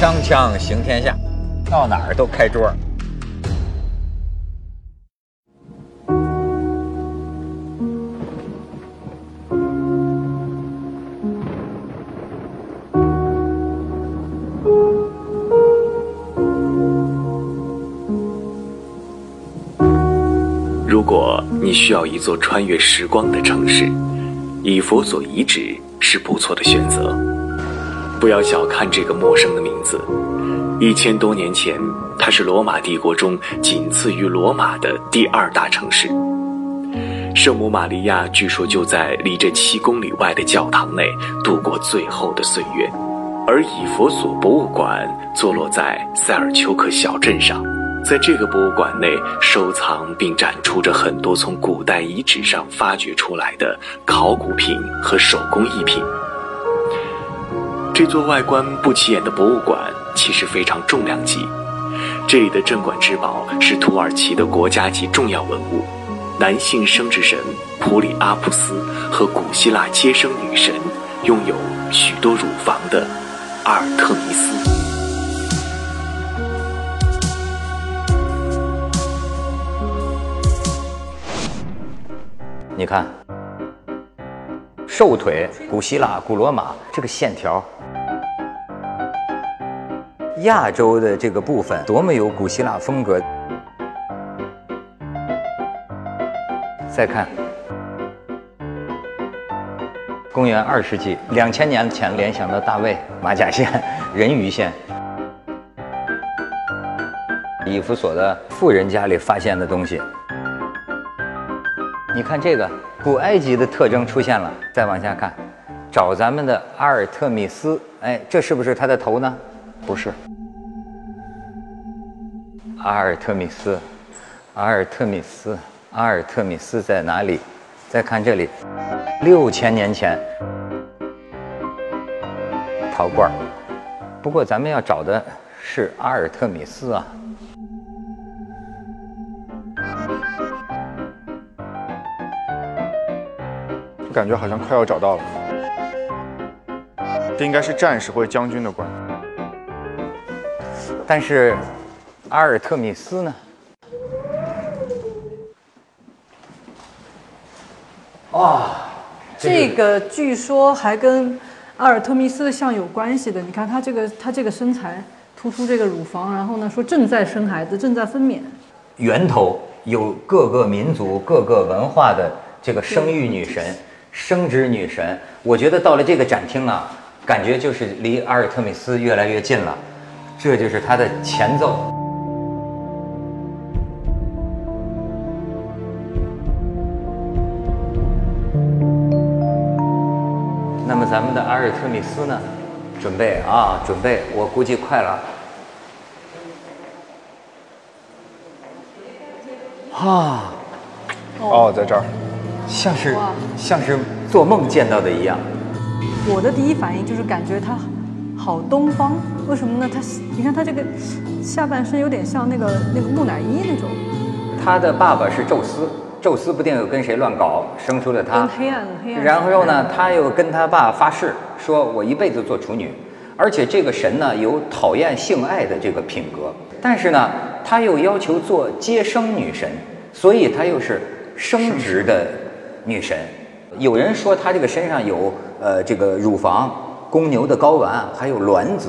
锵锵行天下，到哪儿都开桌。如果你需要一座穿越时光的城市，以佛所遗址是不错的选择。不要小看这个陌生的名字，一千多年前，它是罗马帝国中仅次于罗马的第二大城市。圣母玛利亚据说就在离这七公里外的教堂内度过最后的岁月，而以佛所博物馆坐落在塞尔丘克小镇上。在这个博物馆内，收藏并展出着很多从古代遗址上发掘出来的考古品和手工艺品。这座外观不起眼的博物馆其实非常重量级，这里的镇馆之宝是土耳其的国家级重要文物——男性生殖神普里阿普斯和古希腊接生女神拥有许多乳房的阿尔特弥斯。你看，瘦腿，古希腊、古罗马这个线条，亚洲的这个部分多么有古希腊风格。再看，公元二世纪，两千年前联想到大卫马甲线、人鱼线，以弗所的富人家里发现的东西。你看这个古埃及的特征出现了，再往下看，找咱们的阿尔特米斯，哎，这是不是他的头呢？不是，阿尔特米斯，阿尔特米斯，阿尔特米斯在哪里？再看这里，六千年前陶罐不过咱们要找的是阿尔特米斯啊。感觉好像快要找到了，这应该是战士或者将军的罐。但是阿尔特米斯呢？哇，这个据说还跟阿尔特弥斯的像有关系的。你看她这个，她这个身材，突出这个乳房，然后呢说正在生孩子，正在分娩。源头有各个民族、各个文化的这个生育女神。生殖女神，我觉得到了这个展厅啊，感觉就是离阿尔特米斯越来越近了，这就是它的前奏。特米斯呢？准备啊，准备，我估计快了。啊，哦，在这儿。像是像是做梦见到的一样。我的第一反应就是感觉他好东方，为什么呢？他你看他这个下半身有点像那个那个木乃伊那种。他的爸爸是宙斯，宙斯不定又跟谁乱搞，生出了他。黑暗黑暗。然后呢，他又跟他爸发誓，说我一辈子做处女。而且这个神呢，有讨厌性爱的这个品格，但是呢，他又要求做接生女神，所以她又是生殖的。女神，有人说她这个身上有呃这个乳房、公牛的睾丸，还有卵子，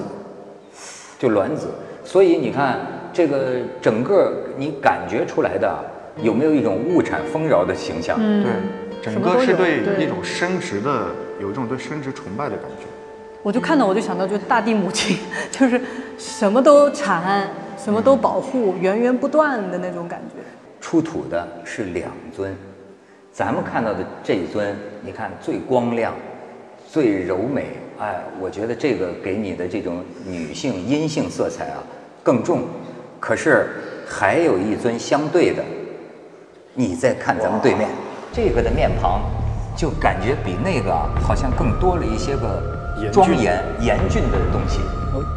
就卵子。所以你看这个整个你感觉出来的有没有一种物产丰饶的形象？嗯，对，整个是对那种生殖的有一种对生殖崇拜的感觉。我就看到我就想到就大地母亲，就是什么都产，什么都保护，源源不断的那种感觉。出土的是两尊。咱们看到的这一尊，你看最光亮、最柔美，哎，我觉得这个给你的这种女性阴性色彩啊更重。可是还有一尊相对的，你再看咱们对面这个的面庞，就感觉比那个好像更多了一些个庄严严峻的东西。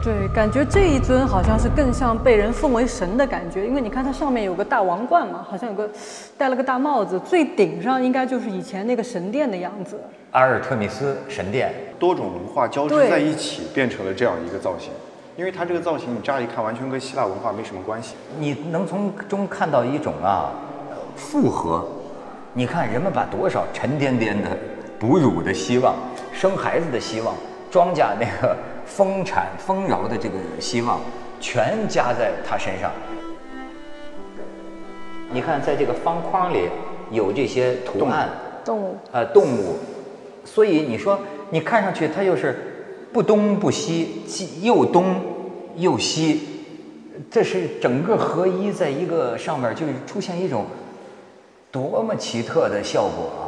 对，感觉这一尊好像是更像被人奉为神的感觉，因为你看它上面有个大王冠嘛，好像有个戴了个大帽子，最顶上应该就是以前那个神殿的样子。阿尔特米斯神殿，多种文化交织在一起，变成了这样一个造型。因为它这个造型，你乍一看完全跟希腊文化没什么关系。你能从中看到一种啊复合。你看人们把多少沉甸甸的哺乳的希望、生孩子的希望、庄稼那个丰产丰饶的这个希望，全加在他身上。你看，在这个方框里有这些图案，动物，呃，动物，所以你说你看上去它又是不东不西，既又东又西，这是整个合一在一个上面，就是出现一种多么奇特的效果啊！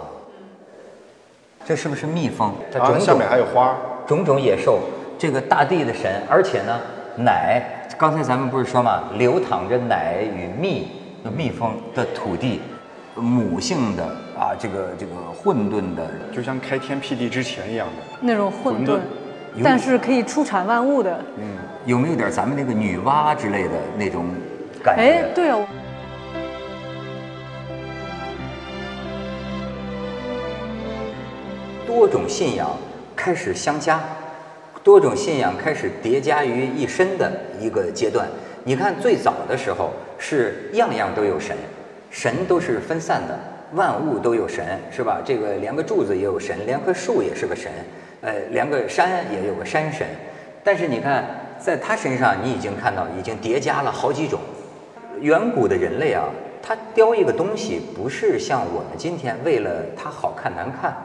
这是不是蜜蜂？它种种下面还有花，种种野兽，这个大地的神，而且呢，奶，刚才咱们不是说嘛，流淌着奶与蜜。蜜蜂的土地，母性的啊，这个这个混沌的，就像开天辟地之前一样的那种混沌，但是可以出产万物的。嗯，有没有点咱们那个女娲之类的那种感觉？哎，对啊。多种信仰开始相加，多种信仰开始叠加于一身的一个阶段。你看最早的时候。是样样都有神，神都是分散的，万物都有神，是吧？这个连个柱子也有神，连棵树也是个神，呃，连个山也有个山神。但是你看，在他身上，你已经看到已经叠加了好几种。远古的人类啊，他雕一个东西，不是像我们今天为了它好看难看。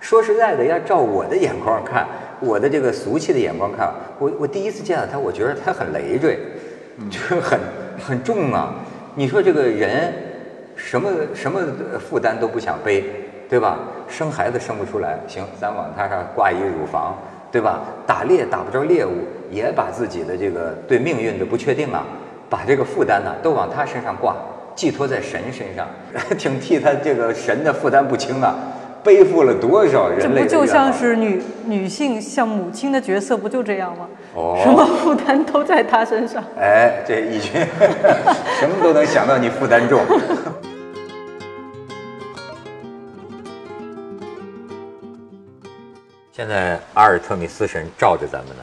说实在的，要照我的眼光看，我的这个俗气的眼光看，我我第一次见到他，我觉得他很累赘，就是很。很重啊！你说这个人，什么什么负担都不想背，对吧？生孩子生不出来，行，咱往他上挂一乳房，对吧？打猎打不着猎物，也把自己的这个对命运的不确定啊，把这个负担呢都往他身上挂，寄托在神身上，挺替他这个神的负担不轻啊。背负了多少人类？这不就像是女女性像母亲的角色，不就这样吗？哦，什么负担都在她身上。哎，这一群 什么都能想到你负担重。现在阿尔特米斯神罩着咱们呢，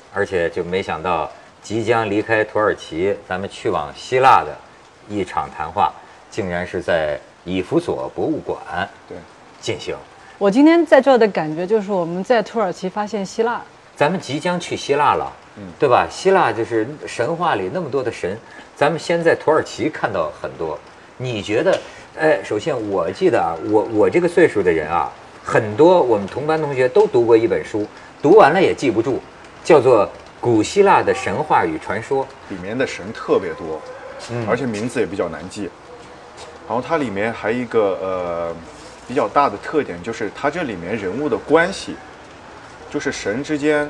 而且就没想到即将离开土耳其，咱们去往希腊的一场谈话，竟然是在以弗所博物馆。对。进行。我今天在这儿的感觉就是我们在土耳其发现希腊，咱们即将去希腊了，嗯，对吧？希腊就是神话里那么多的神，咱们先在土耳其看到很多。你觉得？哎，首先我记得啊，我我这个岁数的人啊，很多我们同班同学都读过一本书，读完了也记不住，叫做《古希腊的神话与传说》，里面的神特别多，嗯，而且名字也比较难记。然后它里面还一个呃。比较大的特点就是它这里面人物的关系，就是神之间，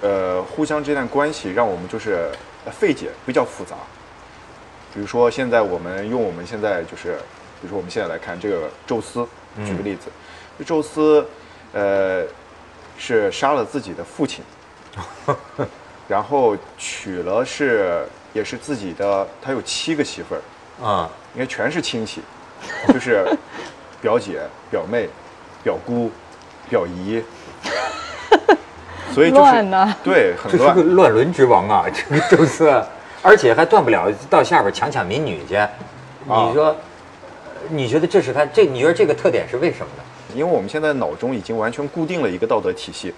呃，互相之间的关系让我们就是费解，比较复杂。比如说现在我们用我们现在就是，比如说我们现在来看这个宙斯，举个例子，宙斯，呃，是杀了自己的父亲，然后娶了是也是自己的，他有七个媳妇儿，啊，应该全是亲戚，就是。表姐、表妹、表姑、表姨，所以就是对，很乱，这是个乱伦之王啊！这个宙斯，而且还断不了到下边强抢民女去。你说，你觉得这是他这？你觉得这个特点是为什么呢？因为我们现在脑中已经完全固定了一个道德体系，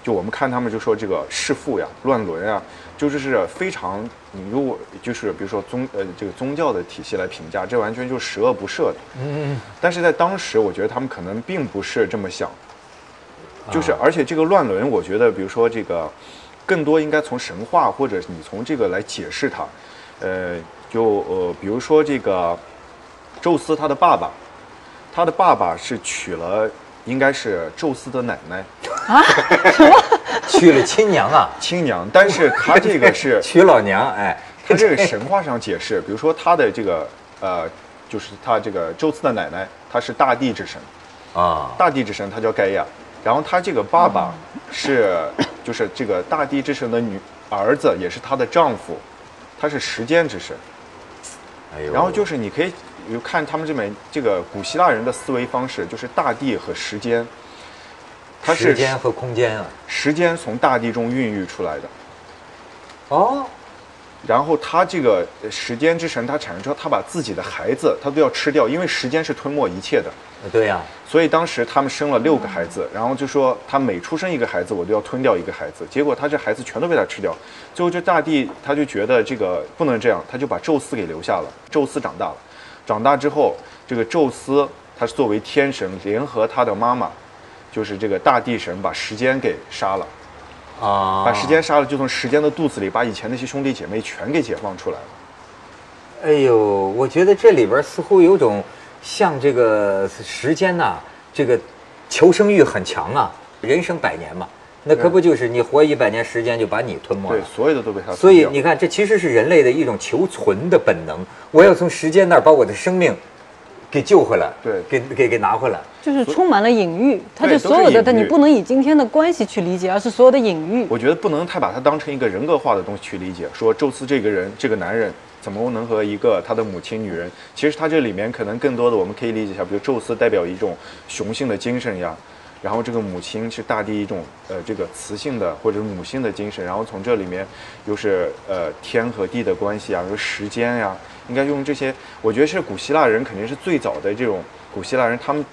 就我们看他们就说这个弑父呀、乱伦呀。就是是非常，你如果就是比如说宗呃这个宗教的体系来评价，这完全就是十恶不赦的。嗯嗯。但是在当时，我觉得他们可能并不是这么想。就是而且这个乱伦，我觉得比如说这个，更多应该从神话或者你从这个来解释它。呃，就呃比如说这个，宙斯他的爸爸，他的爸爸是娶了应该是宙斯的奶奶。啊？什么？娶了亲娘啊？亲娘，但是他这个是 娶老娘，哎，他这个神话上解释，比如说他的这个呃，就是他这个宙斯的奶奶，他是大地之神，啊，大地之神，他叫盖亚，然后他这个爸爸是就是这个大地之神的女儿子，也是她的丈夫，他是时间之神，哎呦，然后就是你可以有看他们这边这个古希腊人的思维方式，就是大地和时间。它是时间和空间啊，时间从大地中孕育出来的，哦，然后他这个呃时间之神，他产生之后，他把自己的孩子他都要吃掉，因为时间是吞没一切的。对呀、所以当时他们生了六个孩子，然后就说他每出生一个孩子，我都要吞掉一个孩子。结果他这孩子全都被他吃掉，最后这大地他就觉得这个不能这样，他就把宙斯给留下了。宙斯长大了，长大之后，这个宙斯他是作为天神，联合他的妈妈，就是这个大地神，把时间给杀了，啊，把时间杀了，就从时间的肚子里把以前那些兄弟姐妹全给解放出来了。哎呦，我觉得这里边似乎有种像这个时间呐、这个求生欲很强啊。人生百年嘛，那可不就是你活一百年，时间就把你吞没了对。，所有的都被他所以你看，这其实是人类的一种求存的本能。我要从时间那儿把我的生命给救回来，对给给给拿回来。就是充满了隐喻，它对就所有的，但你不能以今天的关系去理解，而是所有的隐喻。我觉得不能太把它当成一个人格化的东西去理解。说宙斯这个人，这个男人怎么能和一个他的母亲女人？其实他这里面可能更多的我们可以理解一下，比如宙斯代表一种雄性的精神呀，然后这个母亲是大地一种呃这个雌性的或者母性的精神，然后从这里面又是呃天和地的关系啊，有时间呀，应该用这些。我觉得是古希腊人肯定是最早的这种古希腊人，他们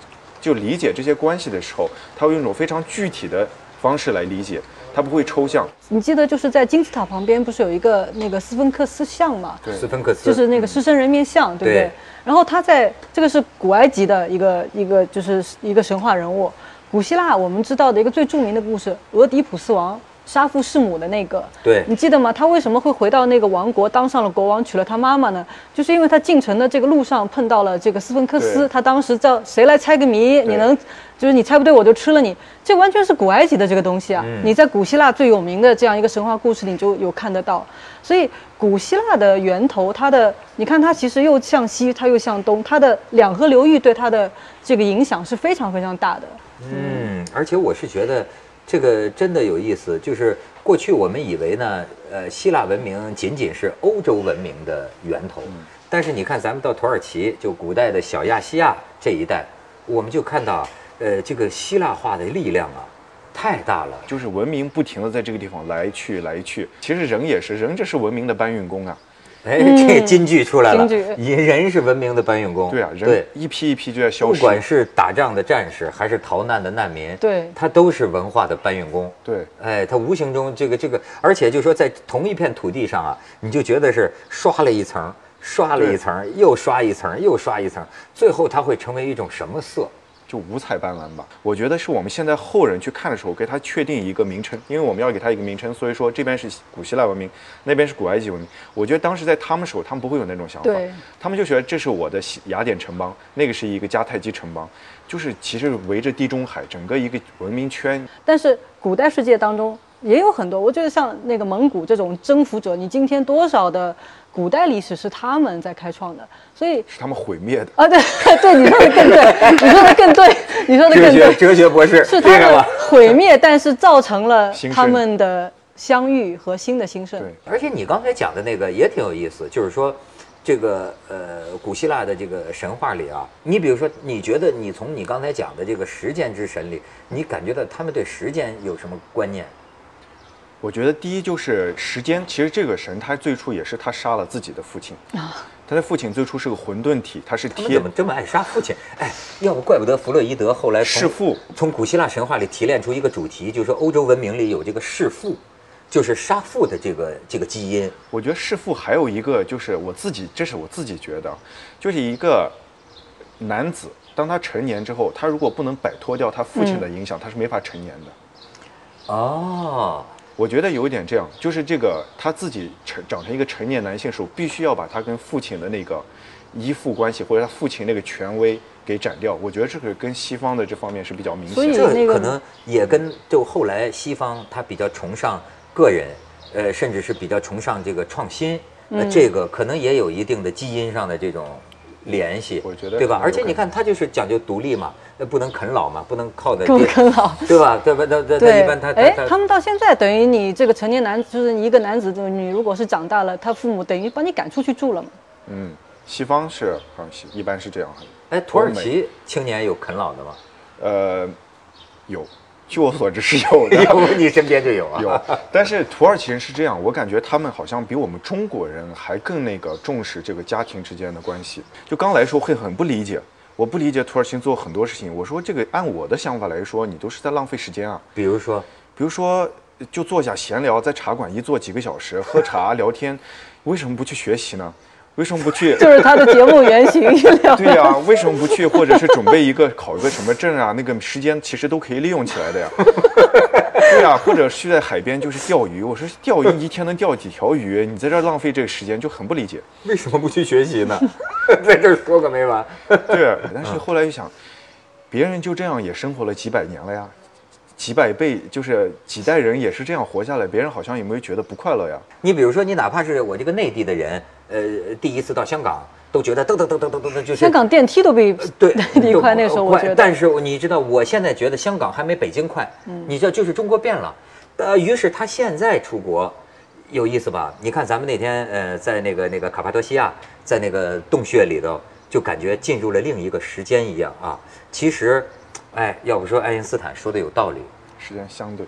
就理解这些关系的时候，他会用一种非常具体的方式来理解，他不会抽象。你记得就是在金字塔旁边不是有一个那个斯芬克斯像吗？对斯芬克斯就是那个狮身人面像，对不对？对然后他在这个是古埃及的一个一个就是一个神话人物，古希腊我们知道的一个最著名的故事，俄狄浦斯王杀父弑母的那个，对你记得吗？他为什么会回到那个王国，当上了国王，娶了他妈妈呢？就是因为他进城的这个路上碰到了这个斯芬克斯，他当时叫谁来猜个谜，你能就是你猜不对我就吃了你，这完全是古埃及的这个东西啊！你在古希腊最有名的这样一个神话故事里你就有看得到，所以古希腊的源头，它的你看它其实又向西，它又向东，它的两河流域对它的这个影响是非常非常大的。嗯，而且我是觉得这个真的有意思，就是过去我们以为呢，呃，希腊文明仅仅是欧洲文明的源头，但是你看咱们到土耳其，就古代的小亚细亚这一带，我们就看到，呃，这个希腊化的力量啊，太大了。就是文明不停的在这个地方来去来去。其实人也是，人这是文明的搬运工啊。哎，这个金句出来了，金句以人是文明的搬运工。对啊，一批一批就在消失。不管是打仗的战士，还是逃难的难民，对他都是文化的搬运工。对哎，他无形中这个这个，而且就说在同一片土地上啊，你就觉得是刷了一层，刷了一层，又刷一层，又刷一层，最后它会成为一种什么色？就五彩斑斓吧。我觉得是我们现在后人去看的时候，给它确定一个名称，因为我们要给它一个名称，所以说这边是古希腊文明，那边是古埃及文明。我觉得当时在他们手，他们不会有那种想法，他们就觉得这是我的雅典城邦，那个是一个迦太基城邦，就是其实围着地中海整个一个文明圈。但是古代世界当中也有很多，我觉得像那个蒙古这种征服者，你今天多少的古代历史是他们在开创的，所以是他们毁灭的。啊，对 对，你说的更对，你说的更对，你说的更对，哲学博士是他们？毁灭，但是造成了 他们的相遇和新的兴盛。对，而且你刚才讲的那个也挺有意思，就是说，这个呃，古希腊的这个神话里啊，你比如说，你觉得你从你刚才讲的这个时间之神里，你感觉到他们对时间有什么观念？我觉得第一就是时间，其实这个神他最初也是他杀了自己的父亲他的父亲最初是个混沌体，他是天他们怎么这么爱杀父亲？哎，要不怪不得弗洛伊德后来弑父从古希腊神话里提炼出一个主题，就是说欧洲文明里有这个弑父，就是杀父的这个这个基因。我觉得弑父还有一个就是我自己，这是我自己觉得，就是一个男子，当他成年之后，他如果不能摆脱掉他父亲的影响，他是没法成年的。哦，我觉得有一点这样，就是这个他自己成长成一个成年男性时候，必须要把他跟父亲的那个依附关系或者他父亲那个权威给斩掉。我觉得这个跟西方的这方面是比较明所以显的。这那个可能也跟就后来西方他比较崇尚个人，呃，甚至是比较崇尚这个创新，那，嗯这个可能也有一定的基因上的这种联系，我觉得对吧？而且你看，他就是讲究独立嘛，那不能啃老嘛，不能靠的不啃老。对吧？对吧？他他他对，一般他哎，他他们到现在等于你这个成年男，就是你一个男子，就是你如果是长大了，他父母等于把你赶出去住了嘛。嗯，西方是好像是一般是这样的。哎，土耳其青年有啃老的吗？呃，有，据我所知是有的。有你身边就有啊。有，但是土耳其人是这样，我感觉他们好像比我们中国人还更那个重视这个家庭之间的关系。就刚来说会很不理解，我不理解土耳其人做很多事情。我说这个按我的想法来说，你都是在浪费时间啊。比如说，比如说就坐下闲聊，在茶馆一坐几个小时，喝茶聊天，为什么不去学习呢？为什么不去？就是他的节目原型。对呀、为什么不去？或者是准备一个考一个什么证啊？那个时间其实都可以利用起来的呀。对呀、或者是在海边就是钓鱼。我说钓鱼一天能钓几条鱼？你在这儿浪费这个时间，就很不理解。为什么不去学习呢？在这儿说个没完。对，但是后来一想，别人就这样也生活了几百年了呀，几百倍就是几代人也是这样活下来，别人好像也没有觉得不快乐呀。你比如说，你哪怕是我这个内地的人，呃，第一次到香港，都觉得噔噔噔噔噔噔噔，就是香港电梯都比对 内地快，那时候我快觉得。但是你知道，我现在觉得香港还没北京快。嗯你知道，就是中国变了。呃，于是他现在出国，有意思吧？你看咱们那天呃，在那个那个卡帕多西亚，在那个洞穴里头，就感觉进入了另一个时间一样啊。其实，哎，要不说爱因斯坦说的有道理，时间相对，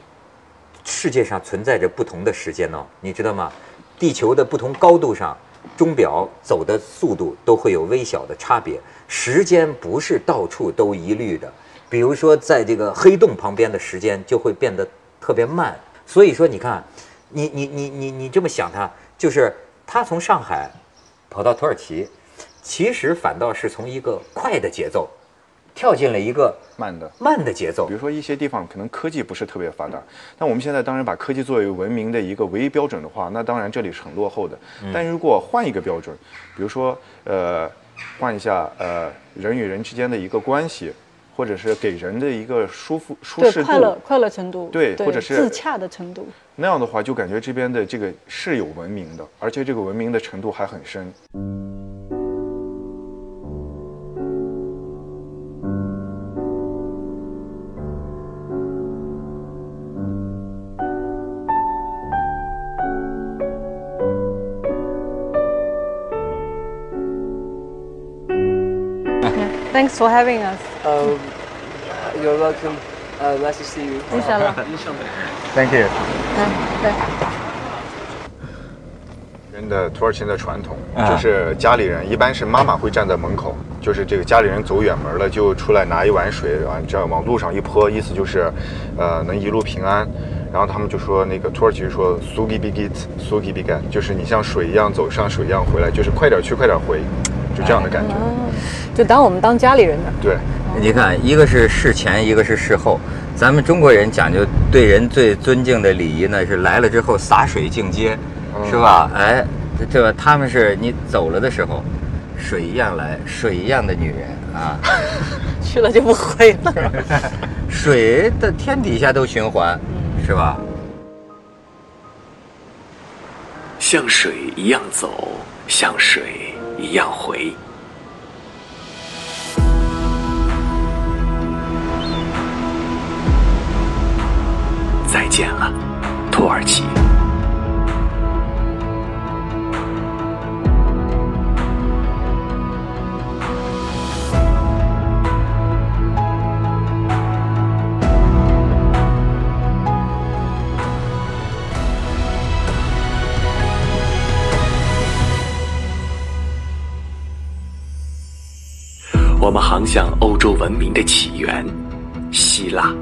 世界上存在着不同的时间哦，你知道吗？地球的不同高度上，钟表走的速度都会有微小的差别。时间不是到处都一律的，比如说在这个黑洞旁边的时间就会变得特别慢。所以说，你看，你你你你你这么想它，就是它从上海跑到土耳其，其实反倒是从一个快的节奏跳进了一个慢的。慢的节奏比。如说一些地方可能科技不是特别发达，但我们现在当然把科技作为文明的一个唯一标准的话，那当然这里是很落后的。但如果换一个标准，比如说呃，换一下呃人与人之间的一个关系，或者是给人的一个舒服舒适度，快乐快乐程度，对或者是自洽的程度。那样的话就感觉这边的这个是有文明的，而且这个文明的程度还很深。Thanks for having us. Um, you're welcome. Uh, nice to see you. Inshallah. Thank you。嗯，对。人的土耳其人的传统啊就是家里人一般是妈妈会站在门口，就是这个家里人走远门了就出来拿一碗水啊，这样往路上一泼，意思就是，呃，能一路平安。然后他们就说那个土耳其语说 “sugi bigit sugi bigat”，就是你像水一样走，像水一样回来，就是快点去快点回，就这样的感觉。就当我们当家里人的。对，你看，一个是事前，一个是事后。咱们中国人讲究对人最尊敬的礼仪呢，是来了之后洒水敬接，是吧？哎，这吧？他们是你走了的时候，水一样来，水一样的女人啊，去了就不回了。水的天底下都循环，是吧？像水一样走，像水一样回。航向欧洲文明的起源——希腊。